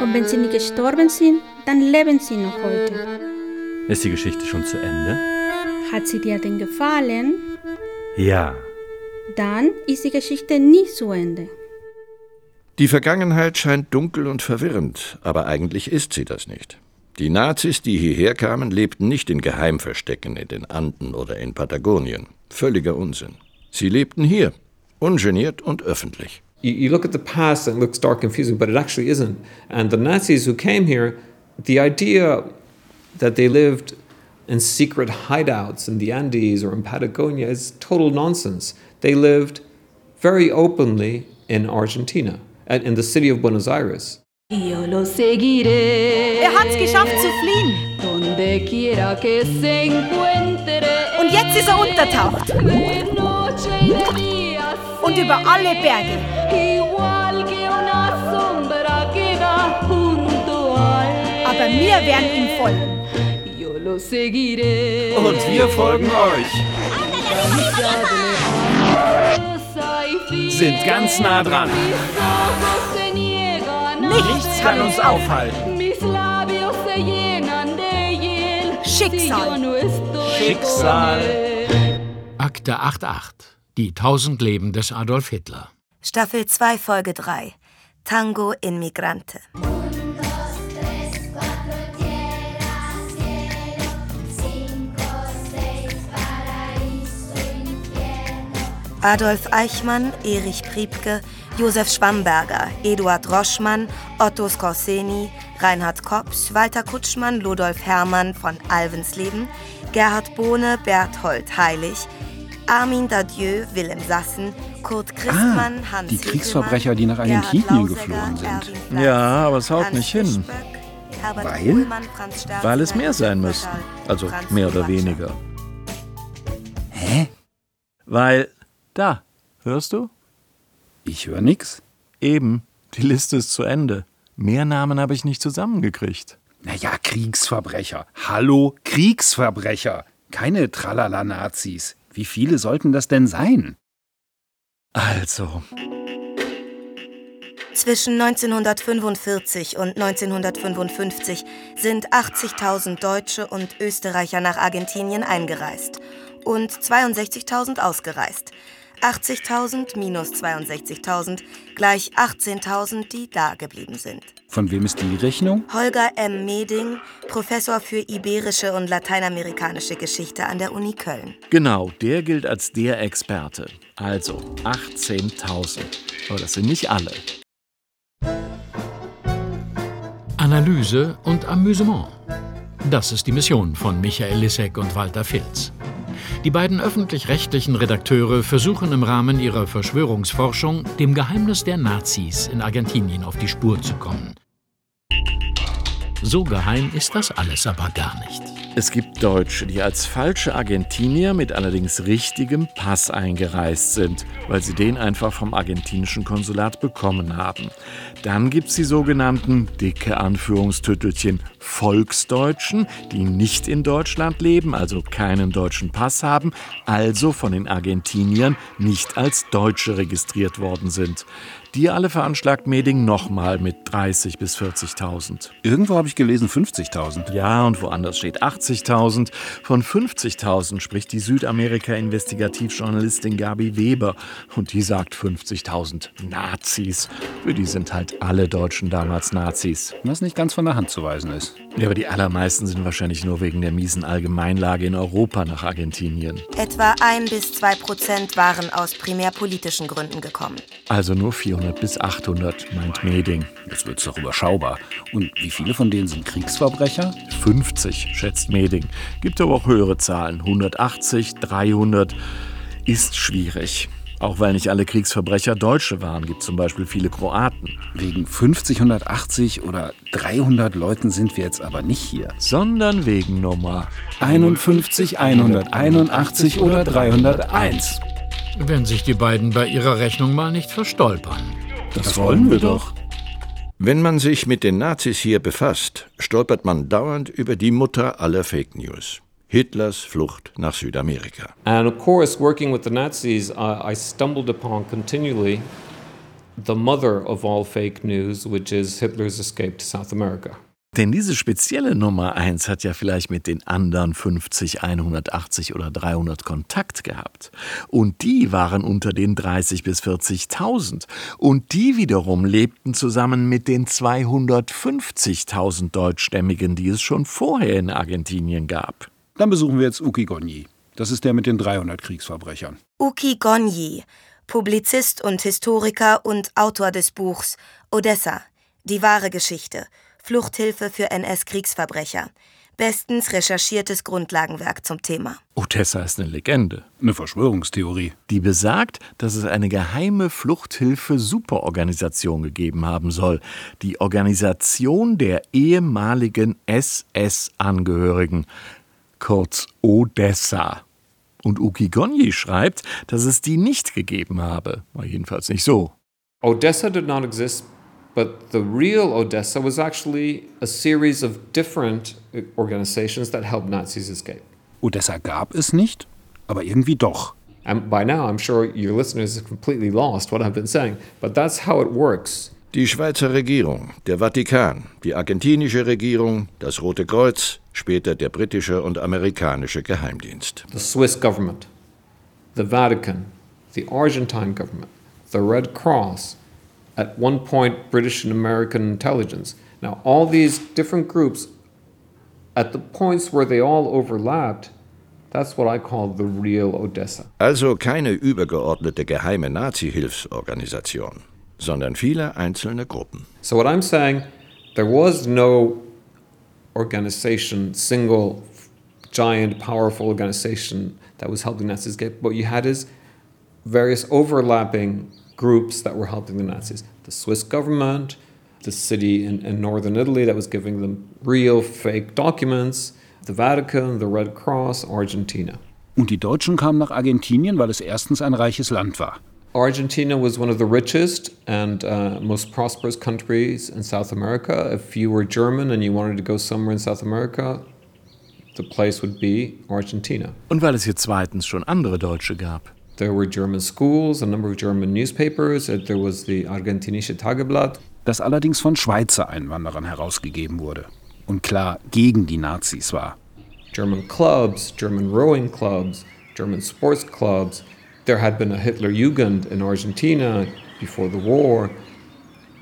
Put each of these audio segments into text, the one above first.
Und wenn sie nicht gestorben sind, dann leben sie noch heute. Ist die Geschichte schon zu Ende? Hat sie dir denn gefallen? Ja. Dann ist die Geschichte nie zu Ende. Die Vergangenheit scheint dunkel und verwirrend, aber eigentlich ist sie das nicht. Die Nazis, die hierher kamen, lebten nicht in Geheimverstecken in den Anden oder in Patagonien. Völliger Unsinn. Sie lebten hier, ungeniert und öffentlich. You, you look at the past and it looks dark and confusing, but it actually isn't. And the Nazis who came here, the idea that they lived in secret hideouts in the Andes or in Patagonia is total nonsense. They lived very openly in Argentina, and in the city of Buenos Aires. Yo lo seguiré. Er hat's geschafft zu fliehen. Donde quiera que se encuentre. Und jetzt ist er untertaucht. Und über alle Berge. Aber wir werden ihm folgen. Yo lo seguiré. Und wir folgen euch. Sind ganz nah dran. Nichts kann uns aufhalten. Schicksal. Schicksal. Akte 88. Die tausend Leben des Adolf Hitler. Staffel 2, Folge 3. Tango in Migrante. Adolf Eichmann, Erich Priebke, Josef Schwamberger, Eduard Roschmann, Otto Skorseni, Reinhard Kopsch, Walter Kutschmann, Ludolf Hermann von Alvensleben, Gerhard Bohne, Berthold Heilig, Armin Dadieu, Willem Sassen, Kurt Christmann, Ah, Hans die Kriegsverbrecher, die nach Argentinien geflohen sind. Ja, aber es haut Hans nicht hin. Weil? Weil es mehr sein müssten. Also Franz mehr oder weniger. Hä? Weil, da, hörst du? Ich höre nix. Eben, die Liste ist zu Ende. Mehr Namen habe ich nicht zusammengekriegt. Naja, Kriegsverbrecher. Hallo, Kriegsverbrecher. Keine Tralala-Nazis. Wie viele sollten das denn sein? Also, Zwischen 1945 und 1955 sind 80.000 Deutsche und Österreicher nach Argentinien eingereist und 62.000 ausgereist. 80.000 minus 62.000 gleich 18.000, die da geblieben sind. Von wem ist die Rechnung? Holger M. Meding, Professor für iberische und lateinamerikanische Geschichte an der Uni Köln. genau, der gilt als der Experte. Also 18.000. Aber das sind nicht alle. Analyse und Amüsement. Das ist die Mission von Michael Lissek und Walter Filz. Die beiden öffentlich-rechtlichen Redakteure versuchen im Rahmen ihrer Verschwörungsforschung, dem Geheimnis der Nazis in Argentinien auf die Spur zu kommen. So geheim ist das alles aber gar nicht. Es gibt Deutsche, die als falsche Argentinier mit allerdings richtigem Pass eingereist sind, weil sie den einfach vom argentinischen Konsulat bekommen haben. Dann gibt es die sogenannten dicke Anführungstüttelchen Volksdeutschen, die nicht in Deutschland leben, also keinen deutschen Pass haben, also von den Argentiniern nicht als Deutsche registriert worden sind. Die alle veranschlagt Meding nochmal mit 30 bis 40.000. Irgendwo habe ich gelesen 50.000. Ja, und woanders steht 80.000. Von 50.000 spricht die Südamerika-Investigativjournalistin Gabi Weber. Und die sagt 50.000 Nazis. Für die sind halt alle Deutschen damals Nazis. Was nicht ganz von der Hand zu weisen ist. Ja, aber die allermeisten sind wahrscheinlich nur wegen der miesen Allgemeinlage in Europa nach Argentinien. Etwa ein bis zwei Prozent waren aus primär politischen Gründen gekommen. Also nur 400 bis 800, meint Meding. Jetzt wird's doch überschaubar. Und wie viele von denen sind Kriegsverbrecher? 50, schätzt Meding. Gibt aber auch höhere Zahlen. 180, 300 ist schwierig. Auch weil nicht alle Kriegsverbrecher Deutsche waren, gibt zum Beispiel viele Kroaten. Wegen 50, 180 oder 300 Leuten sind wir jetzt aber nicht hier. Sondern wegen Nummer 51, 181 oder 301. Wenn sich die beiden bei ihrer Rechnung mal nicht verstolpern. Das wollen wir doch. Wenn man sich mit den Nazis hier befasst, stolpert man dauernd über die Mutter aller Fake News. Hitlers Flucht nach Südamerika. And of course, working with the Nazis, I stumbled upon continually the mother of all fake news, which is Hitler's escape to South America. Denn diese spezielle Nummer 1 hat ja vielleicht mit den anderen 50, 180 oder 300 Kontakt gehabt. Und die waren unter den 30 bis 40.000. Und die wiederum lebten zusammen mit den 250.000 Deutschstämmigen, die es schon vorher in Argentinien gab. Dann besuchen wir jetzt Uki Gonyi. Das ist der mit den 300 Kriegsverbrechern. Uki Gonyi, Publizist und Historiker und Autor des Buchs Odessa, die wahre Geschichte, Fluchthilfe für NS-Kriegsverbrecher. Bestens recherchiertes Grundlagenwerk zum Thema. Odessa ist eine Legende. Eine Verschwörungstheorie. Die besagt, dass es eine geheime Fluchthilfe-Superorganisation gegeben haben soll. Die Organisation der ehemaligen SS-Angehörigen. Kurz Odessa. Und Uki Gonyi schreibt, dass es die nicht gegeben habe. War jedenfalls nicht so. Odessa did not exist, but the real Odessa was actually a series of different organizations that helped Nazis escape. Odessa gab es nicht, aber irgendwie doch. And by now, I'm sure your listeners have completely lost what I've been saying, but that's how it works. Die Schweizer Regierung, der Vatikan, die argentinische Regierung, das Rote Kreuz, später der britische und amerikanische Geheimdienst. The Swiss government, the Vatican, the Argentine government, the Red Cross, at one point British and American intelligence. Now, all these different groups, at the points where they all overlapped, that's what I call the real Odessa. Also keine übergeordnete geheime Nazi-Hilfsorganisation, sondern viele einzelne Gruppen. So, what I'm saying, there was no organization, single, giant, powerful organization that was helping Nazis get. What you had is various overlapping groups that were helping the Nazis. The Swiss government, the city in, in northern Italy that was giving them real fake documents, the Vatican, the Red Cross, Argentina. Und die Deutschen kamen nach Argentinien, weil es erstens ein reiches Land war. Argentina was one of the richest and uh, most prosperous countries in South America. If you were German and you wanted to go somewhere in South America, the place would be Argentina. Und weil es hier zweitens schon andere Deutsche gab. There were German schools, a number of German newspapers. There was the Argentinische Tageblatt. Das allerdings von Schweizer Einwanderern herausgegeben wurde. Und klar gegen die Nazis war. German clubs, German rowing clubs, German sports clubs. There had been a Hitler Jugend in Argentina before the war.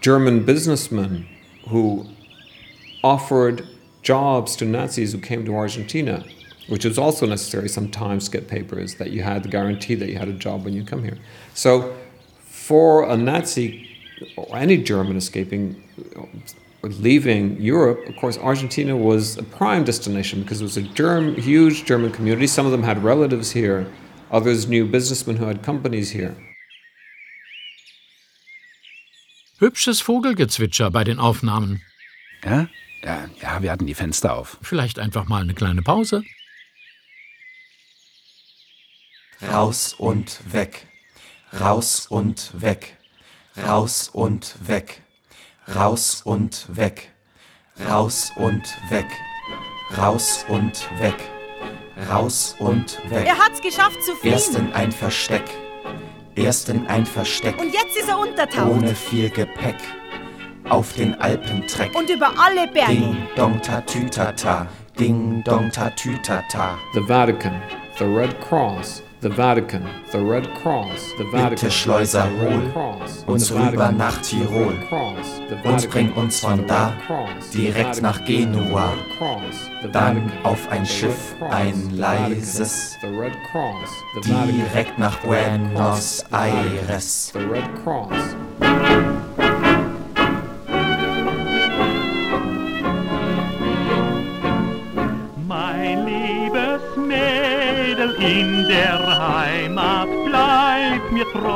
German businessmen who offered jobs to Nazis who came to Argentina, which was also necessary sometimes to get papers that you had the guarantee that you had a job when you come here. So, for a Nazi or any German escaping or leaving Europe, of course, Argentina was a prime destination because it was a germ, huge German community. Some of them had relatives here, others knew businessmen who had companies here. Hübsches Vogelgezwitscher bei den Aufnahmen. Ja? Ja, ja, wir hatten die Fenster auf. Vielleicht einfach mal eine kleine Pause. Raus und weg. Raus und weg. Raus und weg. Raus und weg. Raus und weg. Raus und weg. Raus und weg. Er hat's geschafft zu fliehen. Erst in ein Versteck. Erst in ein Versteck. Und jetzt ist er untertaucht. Ohne viel Gepäck. Auf den Alpentreck. Und über alle Berge. Ding dong tatütata. Ding dong tatütata. The Vatican, the Red Cross, the Vatican, the Red Cross, the Vatican, Bitte Schleuser, hol uns rüber nach Tirol. Und bring uns von da direkt nach Genua. Dann auf ein Schiff, ein leises, direkt nach Buenos Aires.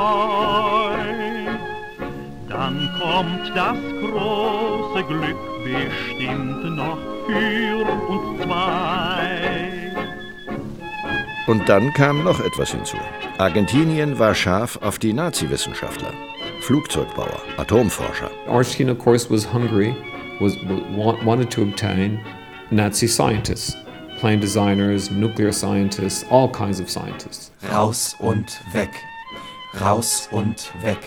Treu. Dann kommt das große Glück bestimmt noch für uns zwei. Und dann kam noch etwas hinzu. Argentinien war scharf auf die Nazi-Wissenschaftler, Flugzeugbauer, Atomforscher. Argentina, of course, was hungry, was, wa- wanted to obtain Nazi scientists, plane designers, nuclear scientists, all kinds of scientists. Raus und weg. Raus und weg.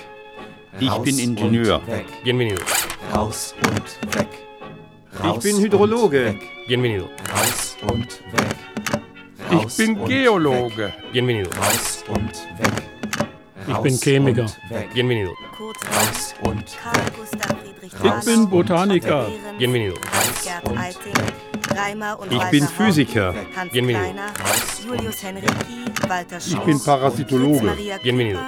Ich Raus bin Ingenieur. und weg. Bienvenido. Raus und weg. Ich bin Hydrologe. Und weg. Bienvenido. Raus und weg. Ich Raus bin und Geologe. Weg. Bienvenido. Raus und weg. Ich Raus bin Chemiker. und Weg. Bienvenido. Raus und Friedrich Ich Raus bin und Botaniker. Bienvenido. Gerd Eiting, Reimer und Ich Walter bin Physiker. Hans Bienvenido. Kleiner, Julius Henrici, Walter Schulz, bin Parasitologe. Bienvenido.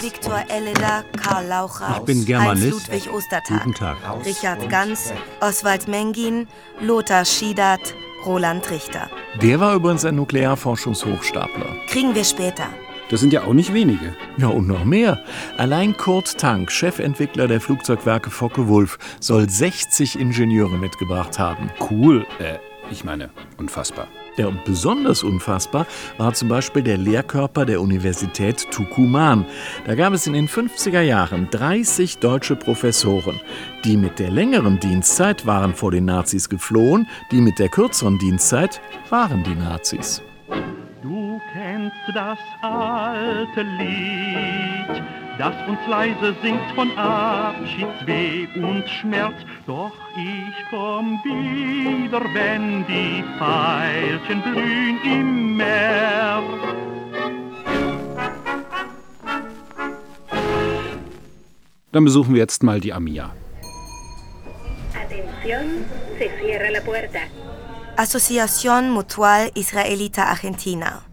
Viktor Elleder, Karl Laucher, Ich bin Heinz Germanist. Ludwig Ostertag, Guten Tag. Richard Ganz, Oswald Mengin, Lothar Schiedert, Roland Richter. Der war übrigens ein Nuklearforschungshochstapler. Kriegen wir später. Das sind ja auch nicht wenige. Ja, und noch mehr. Allein Kurt Tank, Chefentwickler der Flugzeugwerke Focke-Wulf, soll 60 Ingenieure mitgebracht haben. Cool. Äh, ich meine, unfassbar. Ja, und besonders unfassbar war zum Beispiel der Lehrkörper der Universität Tucumán. Da gab es in den 50er Jahren 30 deutsche Professoren. Die mit der längeren Dienstzeit waren vor den Nazis geflohen, die mit der kürzeren Dienstzeit waren die Nazis. Du kennst das alte Lied, das uns leise singt von Abschiedsweh und Schmerz. Doch ich komm wieder, wenn die Veilchen blühen im März. Dann besuchen wir jetzt mal die Amia. Atención, se cierra la puerta. Asociación Mutual Israelita Argentina.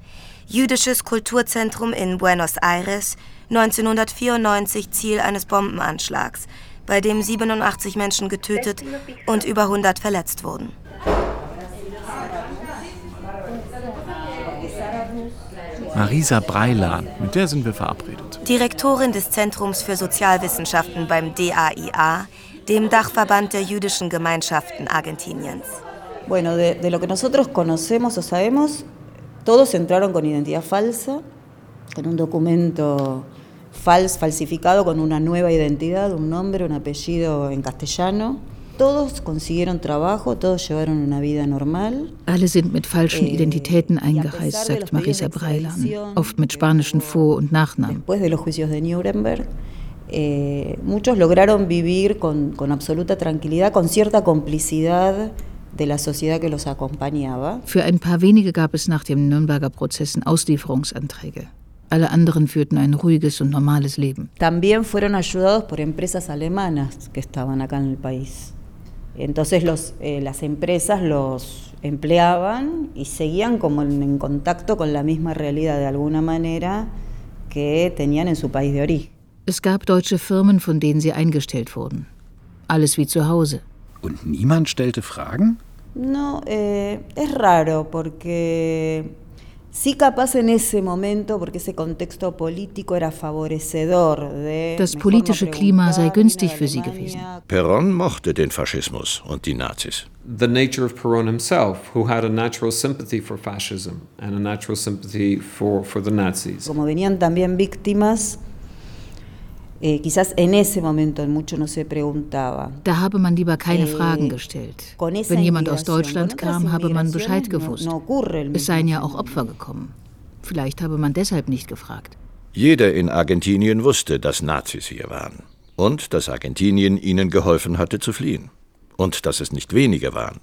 Jüdisches Kulturzentrum in Buenos Aires, 1994 Ziel eines Bombenanschlags, bei dem 87 Menschen getötet und über 100 verletzt wurden. Marisa Breilan, mit der sind wir verabredet. Direktorin des Zentrums für Sozialwissenschaften beim DAIA, dem Dachverband der jüdischen Gemeinschaften Argentiniens. Bueno, de, de lo que nosotros conocemos o sabemos, todos entraron con identidad falsa, con un documento fals, falsificado con una nueva identidad, un nombre, un apellido en castellano. Todos consiguieron trabajo, todos llevaron una vida normal. Alle sind mit falschen Identitäten eingereist, sagt Marisa Breilan, oft mit spanischen Vor- und Nachnamen. Después de los juicios de Nuremberg, eh, muchos lograron vivir con, con absoluta tranquilidad, con cierta complicidad de la sociedad que los acompañaba. Für ein paar wenige gab es nach dem Nürnberger Prozessen Auslieferungsanträge. Alle anderen führten ein ruhiges und normales Leben. También fueron ayudados por empresas alemanas que estaban acá en el país. Entonces los, eh, las empresas los empleaban y seguían como en, en contacto con la misma realidad de alguna manera que tenían en su país de origen. Es gab deutsche Firmen, von denen sie eingestellt wurden. Alles wie zu Hause. Und niemand stellte Fragen? No, eh, es raro porque sí capaz en ese momento, porque ese contexto político era favorecedor de... Das politische Klima sei günstig für sie gewesen. Perón mochte den Faschismus und die Nazis. The nature of Perón himself, who had a natural sympathy for fascism and a natural sympathy for, for the Nazis. Como venían también víctimas, eh, quizás en ese momento mucho no se preguntaba. Da habe man lieber keine Eh, Fragen gestellt. Wenn jemand aus Deutschland kam, habe man Bescheid gewusst. Es seien ja auch Opfer gekommen. Vielleicht habe man deshalb nicht gefragt. Jeder in Argentinien wusste, dass Nazis hier waren. Und dass Argentinien ihnen geholfen hatte zu fliehen. Und dass es nicht wenige waren.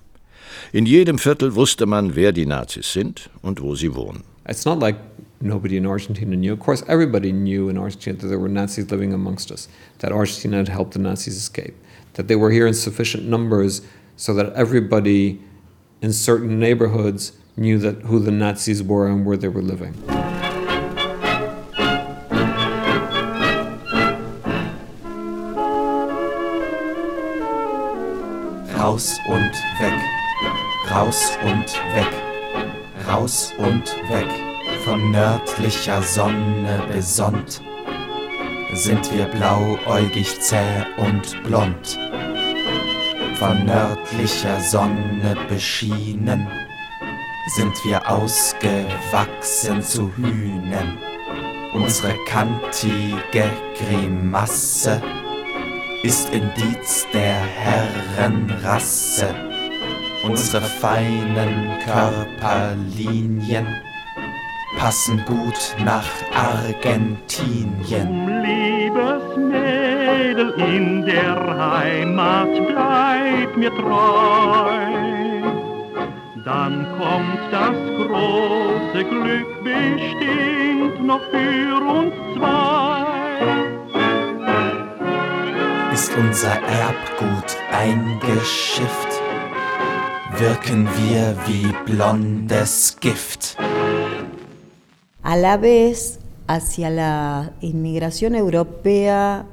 In jedem Viertel wusste man, wer die Nazis sind und wo sie wohnen. It's not like nobody in Argentina knew. Of course, everybody knew in Argentina that there were Nazis living amongst us, that Argentina had helped the Nazis escape, that they were here in sufficient numbers so that everybody in certain neighborhoods knew that who the Nazis were and where they were living. Raus und weg. Raus und weg. Raus und weg. Von nördlicher Sonne besonnt sind wir blauäugig, zäh und blond. Von nördlicher Sonne beschienen sind wir ausgewachsen zu Hühnen. Unsere kantige Grimasse ist Indiz der Herrenrasse. Unsere feinen Körperlinien passen gut nach Argentinien. Liebes Mädel Mädel in der Heimat, bleib mir treu. Dann kommt das große Glück bestimmt noch für uns zwei. Ist unser Erbgut eingeschifft, wirken wir wie blondes Gift. A la vez, hacia la inmigración europea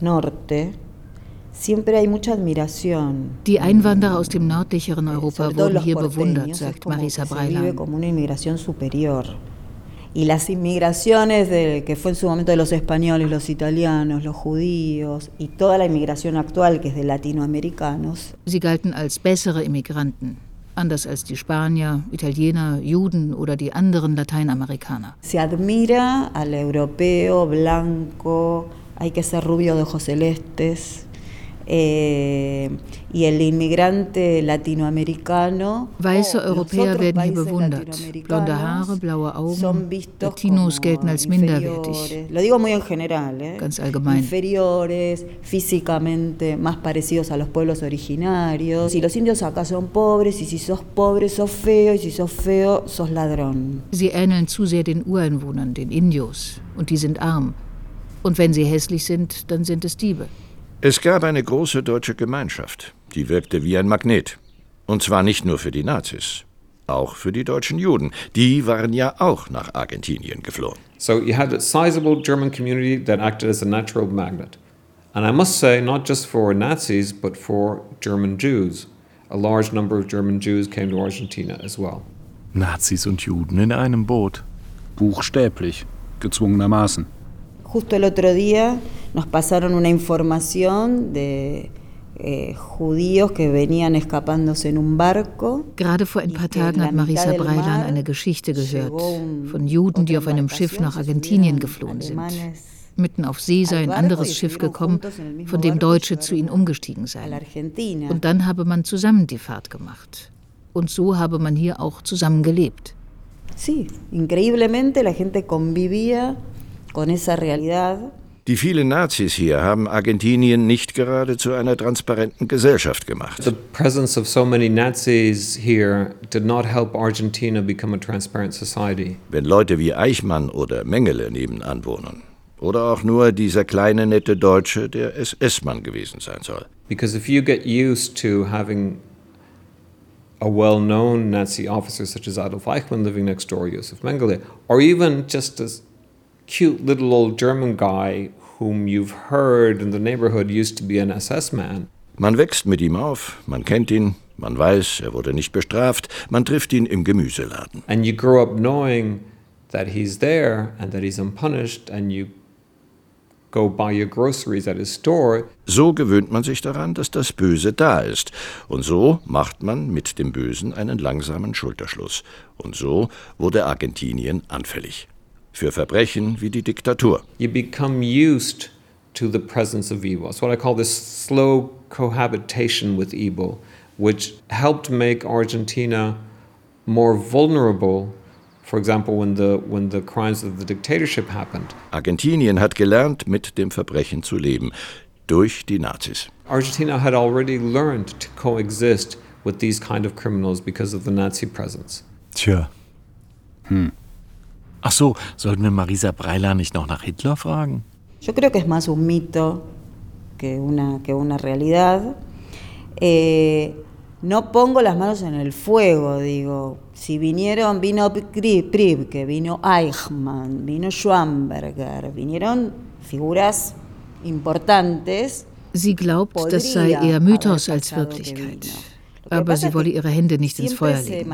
norte, siempre hay mucha admiración. Die Einwanderer aus dem nördlicheren Europa Sobre todo wurden hier bewundert, sagt Marisa se vive Breiland. como una inmigración superior. Y las inmigraciones de, que fue en su momento de los españoles, los italianos, los judíos y toda la inmigración actual que es de latinoamericanos, Sie galten als bessere Immigranten, anders als die Spanier, Italiener, Juden oder die anderen Lateinamerikaner. se admira al europeo blanco, hay que ser rubio de ojos celestes, Weiße o los Europäer werden hier bewundert. Blonde Haare, blaue Augen. Latinos gelten als minderwertig. ¿eh? Ganz allgemein. inferiores, físicamente más parecidos a los pueblos originarios. Si los indios acá son pobres, y si sos pobre sos feo, y si sos feo sos ladrón. Sie ähneln zu sehr den Ureinwohnern, den Indios, und die sind arm. Und wenn sie hässlich sind, dann sind es Diebe. Es gab eine große deutsche Gemeinschaft, die wirkte wie ein Magnet. Und zwar nicht nur für die Nazis, auch für die deutschen Juden. Die waren ja auch nach Argentinien geflohen. So you had a sizable German community that acted as a natural magnet. And I must say, not just for Nazis, but for German Jews. A large number of German Jews came to Argentina as well. Nazis und Juden in einem Boot. Buchstäblich, gezwungenermaßen. Justo el otro día nos pasaron una información de eh, judíos que venían escapándose en un barco. Gerade vor ein paar Tagen hat Marisa Breilan eine Geschichte gehört von Juden, die auf einem Schiff nach Argentinien geflohen sind. Mitten auf See sei ein anderes Schiff gekommen, von dem Deutsche zu ihnen umgestiegen seien. Und dann habe man zusammen die Fahrt gemacht. Und so habe man hier auch zusammen gelebt. Sí, increíblemente la gente convivía con esa realidad. Die vielen Nazis hier haben Argentinien nicht gerade zu einer transparenten Gesellschaft gemacht. The presence of so many Nazis here did not help Argentina become a transparent society. Wenn Leute wie Eichmann oder Mengele nebenan wohnen. Oder auch nur dieser kleine nette Deutsche, der SS-Mann gewesen sein soll. Because if you get used to having a well known Nazi officer such as Adolf Eichmann living next door, Josef Mengele, or even just a cute little old German guy whom you've heard in the neighborhood used to be an SS man, Man wächst mit ihm auf, man kennt ihn, man weiß, er wurde nicht bestraft, man trifft ihn im Gemüseladen. and you grow up knowing that he's there and that he's unpunished, and you go buy your groceries at his store, So gewöhnt man sich daran, dass das Böse da ist. Und so macht man mit dem Bösen einen langsamen Schulterschluss. Und so wurde Argentinien anfällig. Für Verbrechen wie die Diktatur. you become used to the presence of evil. It's what I call this slow cohabitation with evil, which helped make Argentina more vulnerable. For example, when the when the crimes of the dictatorship happened, Argentinien hat gelernt, mit dem Verbrechen zu leben. Durch die Nazis. Argentina had already learned to coexist with these kind of criminals because of the Nazi presence. Tja. Hm. Ach so, sollten wir Marisa Breiler nicht noch nach Hitler fragen? Yo creo que es más un mito que una, que una realidad. Eh, no pongo las manos en el fuego, digo. Si vinieron, vino Pri- Pribke, vino Eichmann, vino Schwamberger, vinieron figuras importantes. Sie glaubt, das sei eher Mythos als Wirklichkeit. Aber sie wolle ihre Hände nicht ins Feuer legen.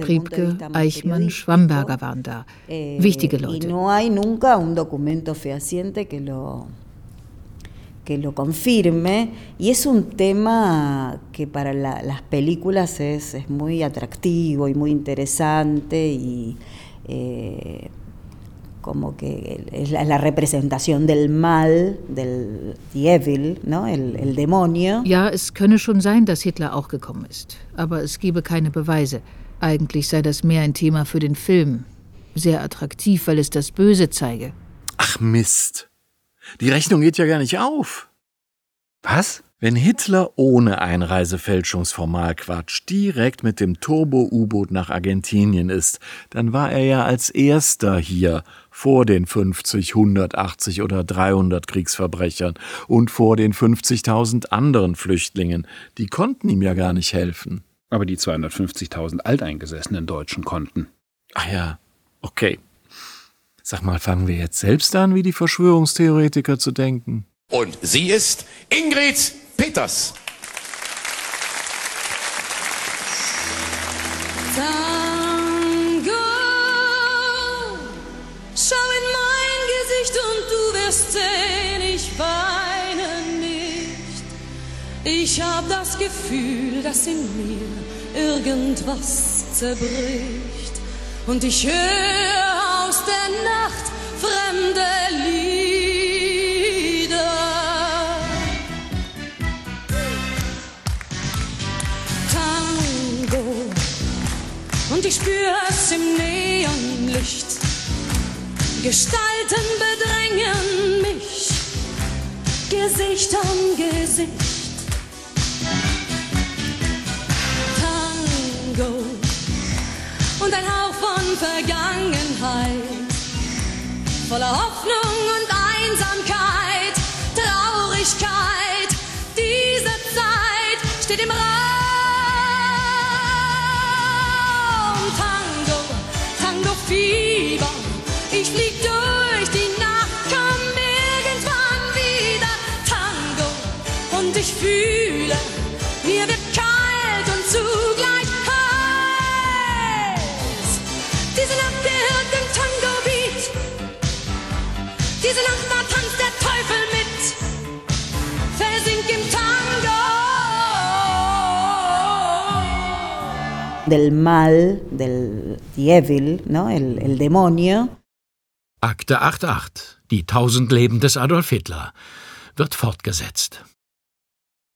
Priebke, Eichmann, Schwamberger waren da. Eh, Wichtige Leute. que lo confirme. Y es un tema que para la- las películas es, es muy atractivo y muy interesante y eh, como que es la, la representación del mal, del evil, ¿no? el, el demonio. Ja, es könne schon sein, dass Hitler auch gekommen ist. Aber es gebe keine Beweise. Eigentlich sei das mehr ein Thema für den Film. Sehr attraktiv, weil es das Böse zeige. Ach Mist. Die Rechnung geht ja gar nicht auf. Was? Wenn Hitler ohne Einreisefälschungsformalquatsch direkt mit dem Turbo-U-Boot nach Argentinien ist, dann war er ja als erster hier, vor den 50, 180 oder 300 Kriegsverbrechern und vor den 50.000 anderen Flüchtlingen. Die konnten ihm ja gar nicht helfen. Aber die 250.000 alteingesessenen Deutschen konnten. Ach ja, okay. Sag mal, fangen wir jetzt selbst an, wie die Verschwörungstheoretiker zu denken? Und sie ist Ingrid Peters. Tango, schau in mein Gesicht und du wirst sehen, ich weine nicht. Ich hab das Gefühl, dass in mir irgendwas zerbricht und ich höre aus der Nacht fremde Gestalten bedrängen mich, Gesicht an Gesicht. Tango und ein Hauch von Vergangenheit, voller Hoffnung und Einsamkeit, Traurigkeit. Diese Zeit steht im Raum. Del mal, del Dievil, ¿no? el, el demonio. Akte 88, die tausend Leben des Adolf Hitler, wird fortgesetzt.